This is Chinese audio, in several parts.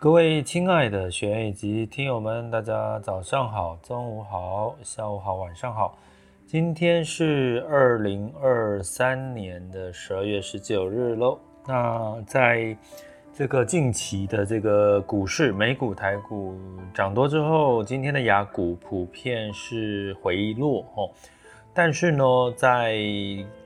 各位亲爱的学员以及听友们，大家早上好、中午好、下午好、晚上好。今天是二零二三年的十二月十九日喽。那在这个近期的这个股市，美股、台股涨多之后，今天的雅股普遍是回落哦。但是呢，在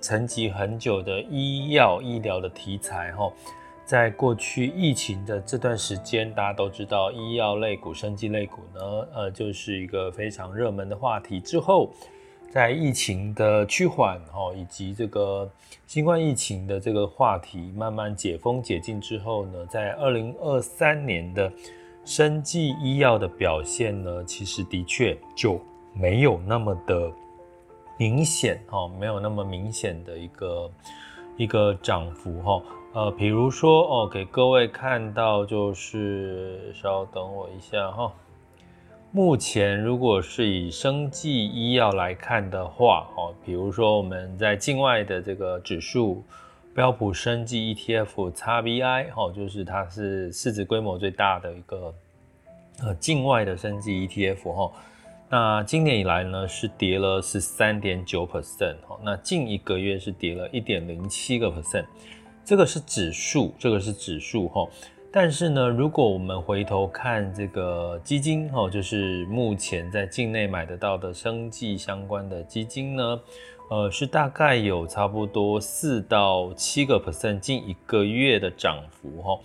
沉寂很久的医药医疗的题材哈，在过去疫情的这段时间，大家都知道医药类股、生技类股呢，呃，就是一个非常热门的话题。之后，在疫情的趋缓哈，以及这个新冠疫情的这个话题慢慢解封解禁之后呢，在二零二三年的生技医药的表现呢，其实的确就没有那么的。明显哈，没有那么明显的一个一个涨幅哈，呃，比如说哦，给各位看到就是，稍等我一下哈。目前如果是以生技医药来看的话，哦，比如说我们在境外的这个指数标普生技 ETF XBI，哦，就是它是市值规模最大的一个呃境外的生技 ETF 哈。那今年以来呢，是跌了十三点九 percent，那近一个月是跌了一点零七个 percent，这个是指数，这个是指数哈。但是呢，如果我们回头看这个基金哈，就是目前在境内买得到的生技相关的基金呢，呃，是大概有差不多四到七个 percent，近一个月的涨幅哈。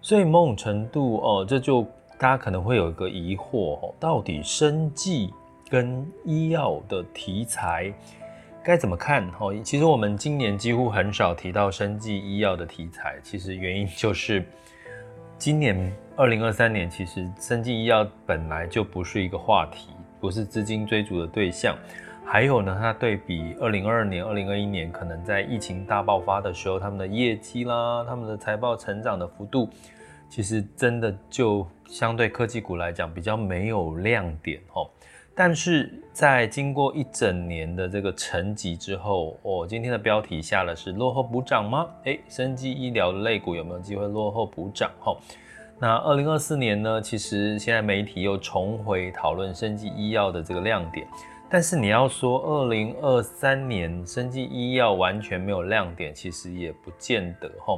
所以某种程度哦，这就。大家可能会有一个疑惑，到底生技跟医药的题材该怎么看？其实我们今年几乎很少提到生技医药的题材，其实原因就是今年二零二三年，其实生技医药本来就不是一个话题，不是资金追逐的对象。还有呢，它对比二零二二年、二零二一年，可能在疫情大爆发的时候，他们的业绩啦，他们的财报成长的幅度。其实真的就相对科技股来讲比较没有亮点哦，但是在经过一整年的这个沉寂之后，哦，今天的标题下的是落后补涨吗？诶，生技医疗的类股有没有机会落后补涨？哈，那二零二四年呢？其实现在媒体又重回讨论生技医药的这个亮点，但是你要说二零二三年生技医药完全没有亮点，其实也不见得哈。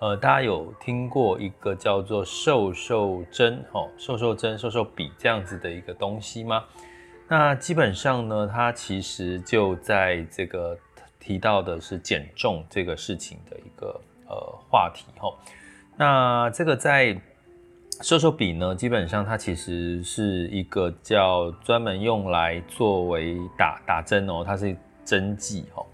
呃，大家有听过一个叫做瘦瘦针，哦，瘦瘦针、瘦瘦笔这样子的一个东西吗？那基本上呢，它其实就在这个提到的是减重这个事情的一个呃话题，哈。那这个在瘦瘦笔呢，基本上它其实是一个叫专门用来作为打打针哦，它是针剂，哈，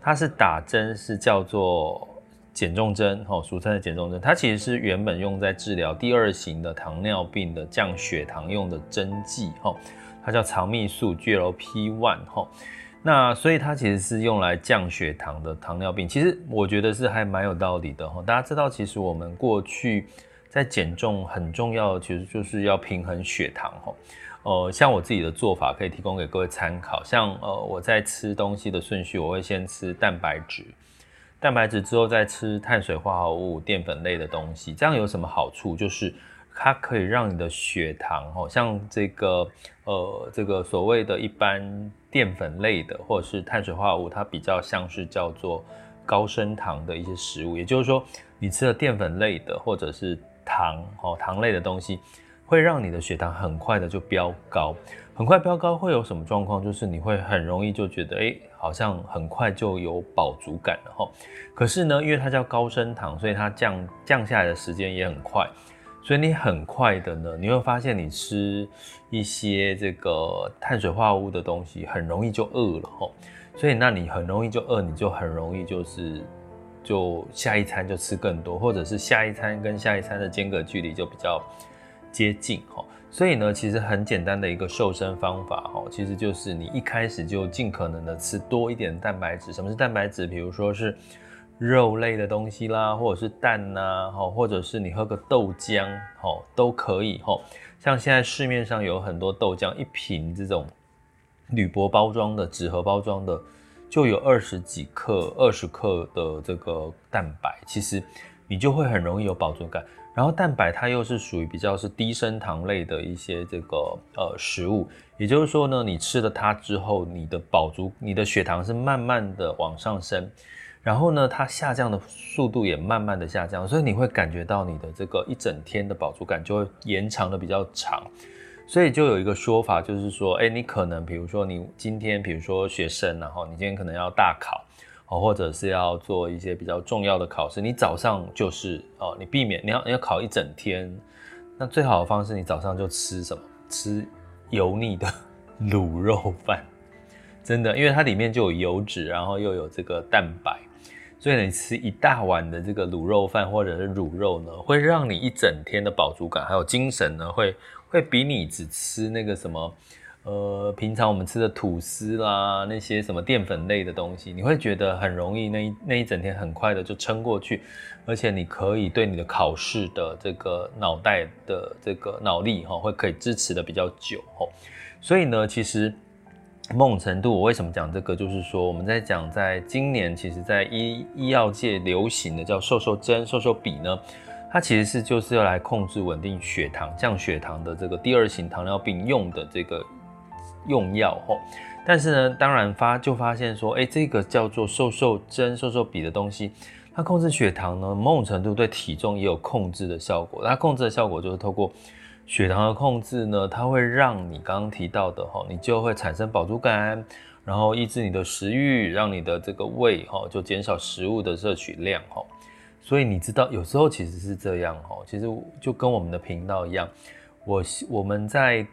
它是打针是叫做。减重针，吼，俗称的减重针，它其实是原本用在治疗第二型的糖尿病的降血糖用的针剂，哦，它叫肠泌素 GLP-1，吼，那所以它其实是用来降血糖的糖尿病。其实我觉得是还蛮有道理的，吼，大家知道，其实我们过去在减重很重要的，其实就是要平衡血糖，吼，呃，像我自己的做法可以提供给各位参考，像呃我在吃东西的顺序，我会先吃蛋白质。蛋白质之后再吃碳水化合物、淀粉类的东西，这样有什么好处？就是它可以让你的血糖，哦，像这个呃这个所谓的一般淀粉类的或者是碳水化合物，它比较像是叫做高升糖的一些食物。也就是说，你吃了淀粉类的或者是糖哦糖类的东西，会让你的血糖很快的就飙高。很快飙高会有什么状况？就是你会很容易就觉得，哎，好像很快就有饱足感了哈。可是呢，因为它叫高升糖，所以它降降下来的时间也很快，所以你很快的呢，你会发现你吃一些这个碳水化合物的东西，很容易就饿了哈。所以那你很容易就饿，你就很容易就是就下一餐就吃更多，或者是下一餐跟下一餐的间隔距离就比较接近哈。所以呢，其实很简单的一个瘦身方法哈，其实就是你一开始就尽可能的吃多一点蛋白质。什么是蛋白质？比如说是肉类的东西啦，或者是蛋呐，或者是你喝个豆浆，都可以哈。像现在市面上有很多豆浆，一瓶这种铝箔包装的、纸盒包装的，就有二十几克、二十克的这个蛋白，其实你就会很容易有饱足感。然后蛋白它又是属于比较是低升糖类的一些这个呃食物，也就是说呢，你吃了它之后，你的饱足、你的血糖是慢慢的往上升，然后呢，它下降的速度也慢慢的下降，所以你会感觉到你的这个一整天的饱足感就会延长的比较长。所以就有一个说法，就是说，哎，你可能比如说你今天比如说学生，然后你今天可能要大考。哦，或者是要做一些比较重要的考试，你早上就是哦，你避免你要你要考一整天，那最好的方式，你早上就吃什么？吃油腻的卤肉饭，真的，因为它里面就有油脂，然后又有这个蛋白，所以你吃一大碗的这个卤肉饭或者是卤肉呢，会让你一整天的饱足感还有精神呢，会会比你只吃那个什么。呃，平常我们吃的吐司啦，那些什么淀粉类的东西，你会觉得很容易那一那一整天很快的就撑过去，而且你可以对你的考试的这个脑袋的这个脑力哈，会可以支持的比较久哈。所以呢，其实某种程度，我为什么讲这个，就是说我们在讲，在今年其实，在医医药界流行的叫瘦瘦针、瘦瘦笔呢，它其实是就是要来控制稳定血糖、降血糖的这个第二型糖尿病用的这个。用药吼，但是呢，当然发就发现说，哎，这个叫做瘦瘦针、瘦瘦笔的东西，它控制血糖呢，某种程度对体重也有控制的效果。它控制的效果就是透过血糖的控制呢，它会让你刚刚提到的哈，你就会产生饱足感，然后抑制你的食欲，让你的这个胃哈就减少食物的摄取量哈。所以你知道，有时候其实是这样哈，其实就跟我们的频道一样，我我们在。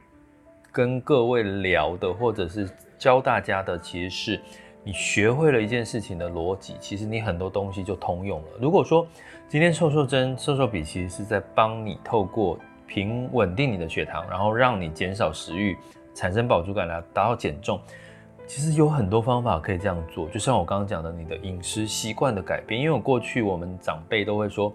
跟各位聊的，或者是教大家的，其实是你学会了一件事情的逻辑，其实你很多东西就通用了。如果说今天瘦瘦针、瘦瘦笔其实是在帮你透过平稳定你的血糖，然后让你减少食欲，产生饱足感来达到减重，其实有很多方法可以这样做。就像我刚刚讲的，你的饮食习惯的改变，因为我过去我们长辈都会说，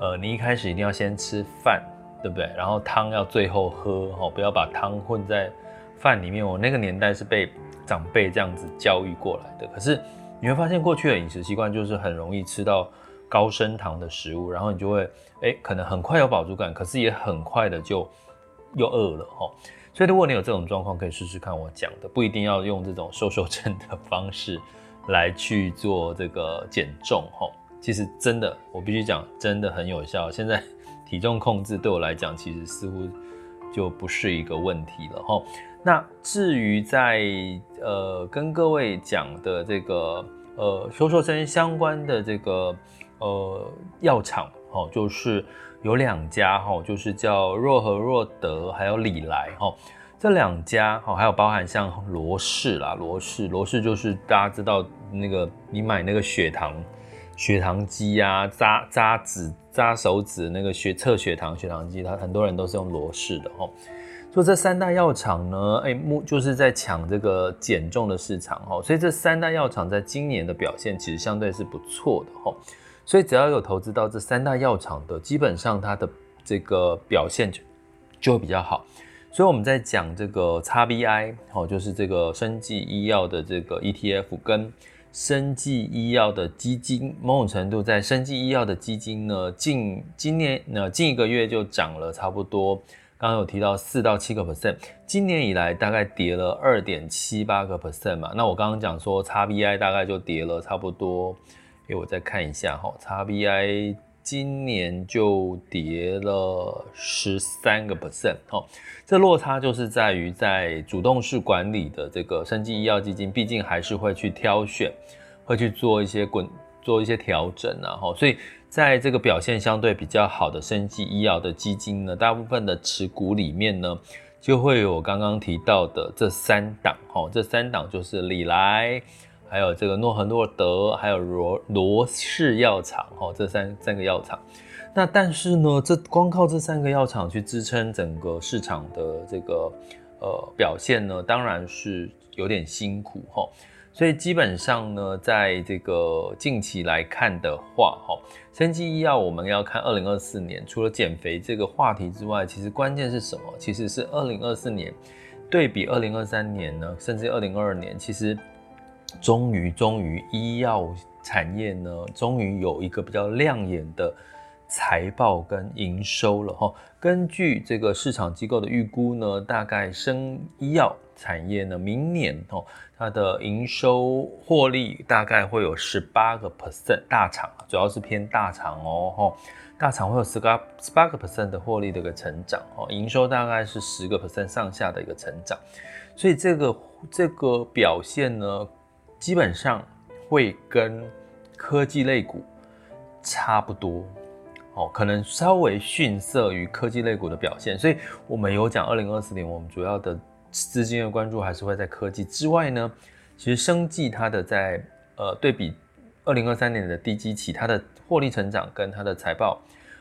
呃，你一开始一定要先吃饭。对不对？然后汤要最后喝，哦，不要把汤混在饭里面。我那个年代是被长辈这样子教育过来的。可是你会发现，过去的饮食习惯就是很容易吃到高升糖的食物，然后你就会，哎，可能很快有饱足感，可是也很快的就又饿了，哈。所以如果你有这种状况，可以试试看我讲的，不一定要用这种瘦瘦针的方式来去做这个减重，哈。其实真的，我必须讲，真的很有效。现在。体重控制对我来讲，其实似乎就不是一个问题了哈。那至于在呃跟各位讲的这个呃瘦瘦针相关的这个呃药厂哈，就是有两家哈，就是叫若和若德还有礼来哈，这两家哈，还有包含像罗氏啦，罗氏罗氏就是大家知道那个你买那个血糖。血糖机啊，扎扎指、扎手指那个血测血糖血糖机，它很多人都是用罗氏的哈。所以这三大药厂呢，哎，目就是在抢这个减重的市场哈。所以这三大药厂在今年的表现其实相对是不错的哈。所以只要有投资到这三大药厂的，基本上它的这个表现就就会比较好。所以我们在讲这个 XBI 哦，就是这个生技医药的这个 ETF 跟。生技医药的基金，某种程度在生技医药的基金呢，近今年呢近一个月就涨了差不多，刚刚有提到四到七个 percent，今年以来大概跌了二点七八个 percent 嘛。那我刚刚讲说 XBI 大概就跌了差不多，给我再看一下哈，XBI。今年就跌了十三个 percent，哦，这落差就是在于在主动式管理的这个生技医药基金，毕竟还是会去挑选，会去做一些滚做一些调整啊，哈，所以在这个表现相对比较好的生技医药的基金呢，大部分的持股里面呢，就会有我刚刚提到的这三档，哈，这三档就是礼来，还有这个诺和诺德，还有罗罗氏药厂，哦，这三三个药厂。那但是呢，这光靠这三个药厂去支撑整个市场的这个呃表现呢，当然是有点辛苦哈。所以基本上呢，在这个近期来看的话，哈，生技医药我们要看二零二四年，除了减肥这个话题之外，其实关键是什么？其实是二零二四年对比二零二三年呢，甚至二零二二年，其实。终于，终于，医药产业呢，终于有一个比较亮眼的财报跟营收了哈。根据这个市场机构的预估呢，大概生医药产业呢，明年哦，它的营收获利大概会有十八个 percent，大厂主要是偏大厂哦，大厂会有十八十八个 percent 的获利的一个成长哦，营收大概是十个 percent 上下的一个成长，所以这个这个表现呢。基本上会跟科技类股差不多，哦，可能稍微逊色于科技类股的表现。所以，我们有讲二零二四年，我们主要的资金的关注还是会在科技之外呢。其实，生技它的在呃对比二零二三年的低基期，它的获利成长跟它的财报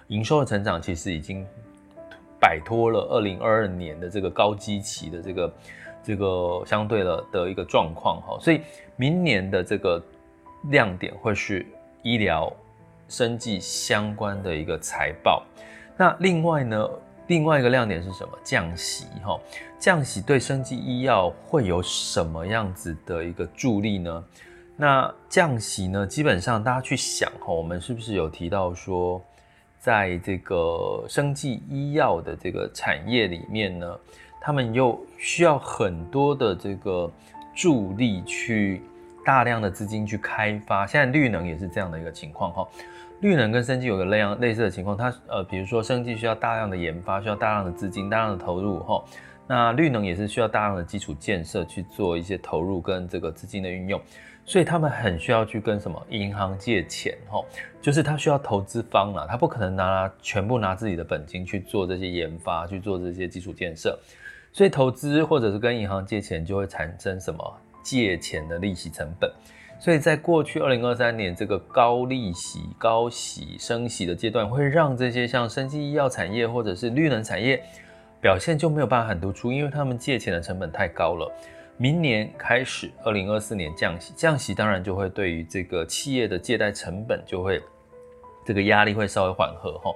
营收的成长，其实已经摆脱了二零二二年的这个高基期的这个。这个相对的的一个状况哈，所以明年的这个亮点会是医疗、生技相关的一个财报。那另外呢，另外一个亮点是什么？降息哈，降息对生技医药会有什么样子的一个助力呢？那降息呢，基本上大家去想哈，我们是不是有提到说，在这个生技医药的这个产业里面呢？他们又需要很多的这个助力，去大量的资金去开发。现在绿能也是这样的一个情况哈。绿能跟生技有个类样类似的情况，它呃，比如说生技需要大量的研发，需要大量的资金，大量的投入哈。那绿能也是需要大量的基础建设去做一些投入跟这个资金的运用，所以他们很需要去跟什么银行借钱哈，就是他需要投资方啦，他不可能拿全部拿自己的本金去做这些研发，去做这些基础建设。所以投资或者是跟银行借钱，就会产生什么借钱的利息成本。所以在过去二零二三年这个高利息、高息升息的阶段，会让这些像生技医药产业或者是绿能产业表现就没有办法很突出，因为他们借钱的成本太高了。明年开始，二零二四年降息，降息当然就会对于这个企业的借贷成本就会这个压力会稍微缓和哈。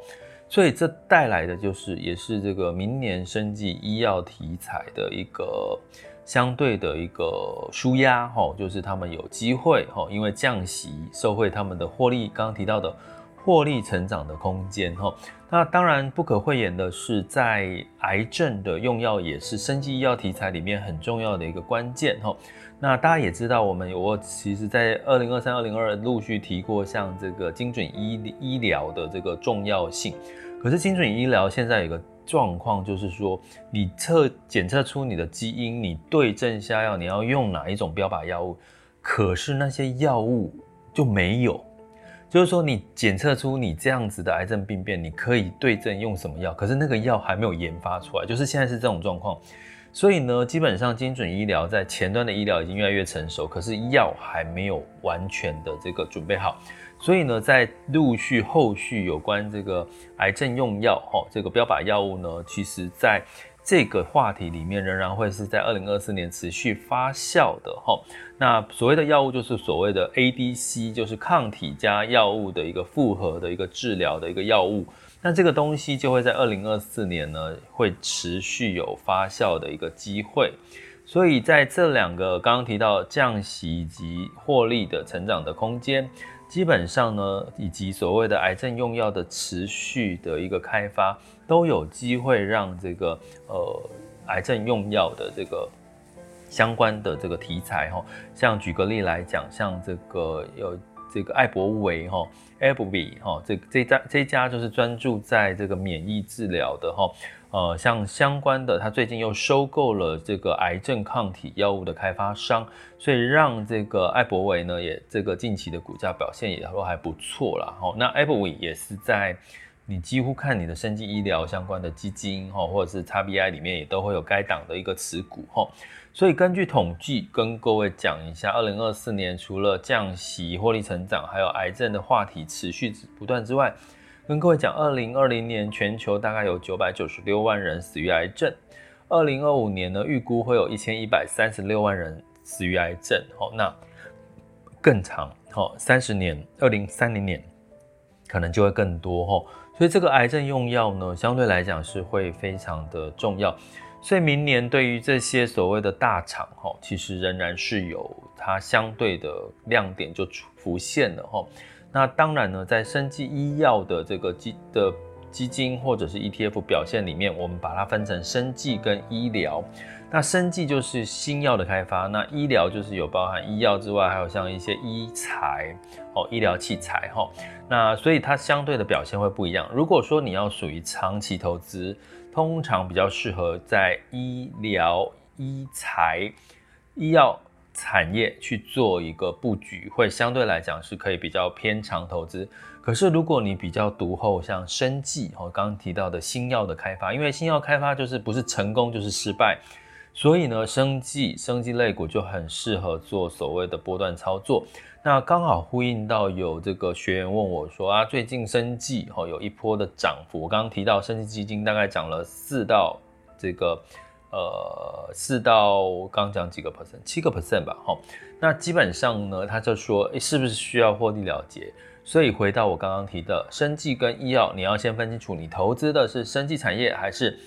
所以这带来的就是，也是这个明年生技医药题材的一个相对的一个舒压，哈，就是他们有机会，哈，因为降息受惠他们的获利，刚刚提到的获利成长的空间，哈。那当然不可讳言的是，在癌症的用药也是生技医药题材里面很重要的一个关键，哈。那大家也知道，我们我其实在二零二三、二零二二陆续提过，像这个精准医医疗的这个重要性。可是精准医疗现在有个状况，就是说你测检测出你的基因，你对症下药，你要用哪一种标靶药物？可是那些药物就没有，就是说你检测出你这样子的癌症病变，你可以对症用什么药？可是那个药还没有研发出来，就是现在是这种状况。所以呢，基本上精准医疗在前端的医疗已经越来越成熟，可是药还没有完全的这个准备好。所以呢，在陆续后续有关这个癌症用药哈，这个标靶药物呢，其实在这个话题里面仍然会是在二零二四年持续发酵的哈。那所谓的药物就是所谓的 ADC，就是抗体加药物的一个复合的一个治疗的一个药物。那这个东西就会在二零二四年呢，会持续有发酵的一个机会，所以在这两个刚刚提到降息以及获利的成长的空间，基本上呢，以及所谓的癌症用药的持续的一个开发，都有机会让这个呃癌症用药的这个相关的这个题材哈，像举个例来讲，像这个有。这个艾伯维哈 a b b y 哈，这这家这家就是专注在这个免疫治疗的哈，呃，像相关的，他最近又收购了这个癌症抗体药物的开发商，所以让这个艾伯维呢，也这个近期的股价表现也都还不错啦。哈。那 abby 也是在你几乎看你的生技医疗相关的基金哈，或者是 XBI 里面也都会有该档的一个持股哈。所以根据统计，跟各位讲一下，二零二四年除了降息、获利成长，还有癌症的话题持续不断之外，跟各位讲，二零二零年全球大概有九百九十六万人死于癌症，二零二五年呢，预估会有一千一百三十六万人死于癌症。好，那更长，好，三十年，二零三零年可能就会更多哈。所以这个癌症用药呢，相对来讲是会非常的重要。所以明年对于这些所谓的大厂哈，其实仍然是有它相对的亮点就浮现了哈。那当然呢，在生技医药的这个基的基金或者是 ETF 表现里面，我们把它分成生技跟医疗。那生技就是新药的开发，那医疗就是有包含医药之外，还有像一些医材哦，医疗器材哈。那所以它相对的表现会不一样。如果说你要属于长期投资，通常比较适合在医疗、医材、医药产业去做一个布局，会相对来讲是可以比较偏长投资。可是如果你比较独厚，像生技哦，刚刚提到的新药的开发，因为新药开发就是不是成功就是失败。所以呢，生技、生技类股就很适合做所谓的波段操作。那刚好呼应到有这个学员问我说啊，最近生技哈有一波的涨幅。我刚刚提到生技基金大概涨了四到这个呃四到刚讲几个 percent，七个 percent 吧哈。那基本上呢，他就说，诶，是不是需要获利了结？所以回到我刚刚提的生技跟医药，你要先分清楚，你投资的是生技产业还是？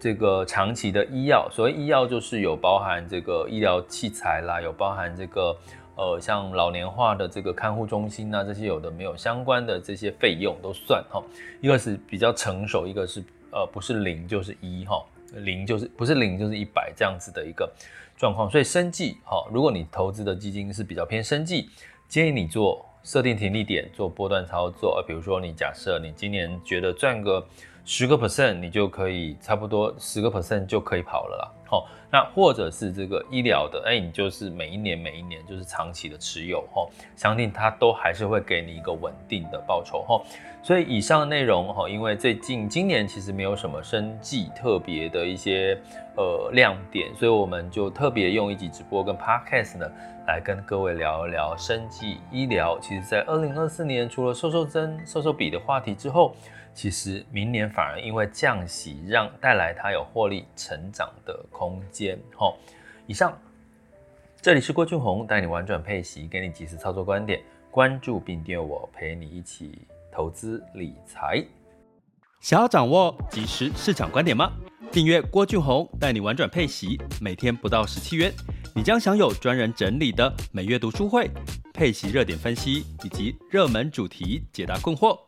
这个长期的医药，所谓医药就是有包含这个医疗器材啦，有包含这个呃像老年化的这个看护中心呐，这些有的没有相关的这些费用都算哈。一个是比较成熟，一个是呃不是零就是一哈，零就是不是零就是一百这样子的一个状况。所以生计哈，如果你投资的基金是比较偏生计，建议你做设定停利点，做波段操作。比如说你假设你今年觉得赚个。十个 percent，你就可以差不多十个 percent 就可以跑了啦。好，那或者是这个医疗的，哎，你就是每一年每一年就是长期的持有，哈，相信它都还是会给你一个稳定的报酬，哈。所以以上内容，哈，因为最近今年其实没有什么生计特别的一些呃亮点，所以我们就特别用一集直播跟 podcast 呢来跟各位聊一聊生计医疗。其实，在二零二四年，除了瘦瘦针、瘦瘦笔的话题之后，其实明年反而因为降息，让带来它有获利成长的空间。好，以上，这里是郭俊宏带你玩转配息，给你及时操作观点，关注并订阅我，陪你一起投资理财。想要掌握即时市场观点吗？订阅郭俊宏带你玩转配息，每天不到十七元，你将享有专人整理的每月读书会、配息热点分析以及热门主题解答困惑。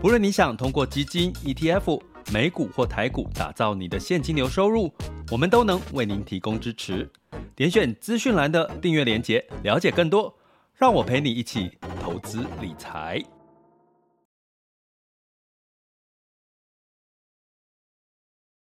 不论你想通过基金、ETF、美股或台股打造你的现金流收入，我们都能为您提供支持。点选资讯栏的订阅链接，了解更多。让我陪你一起投资理财。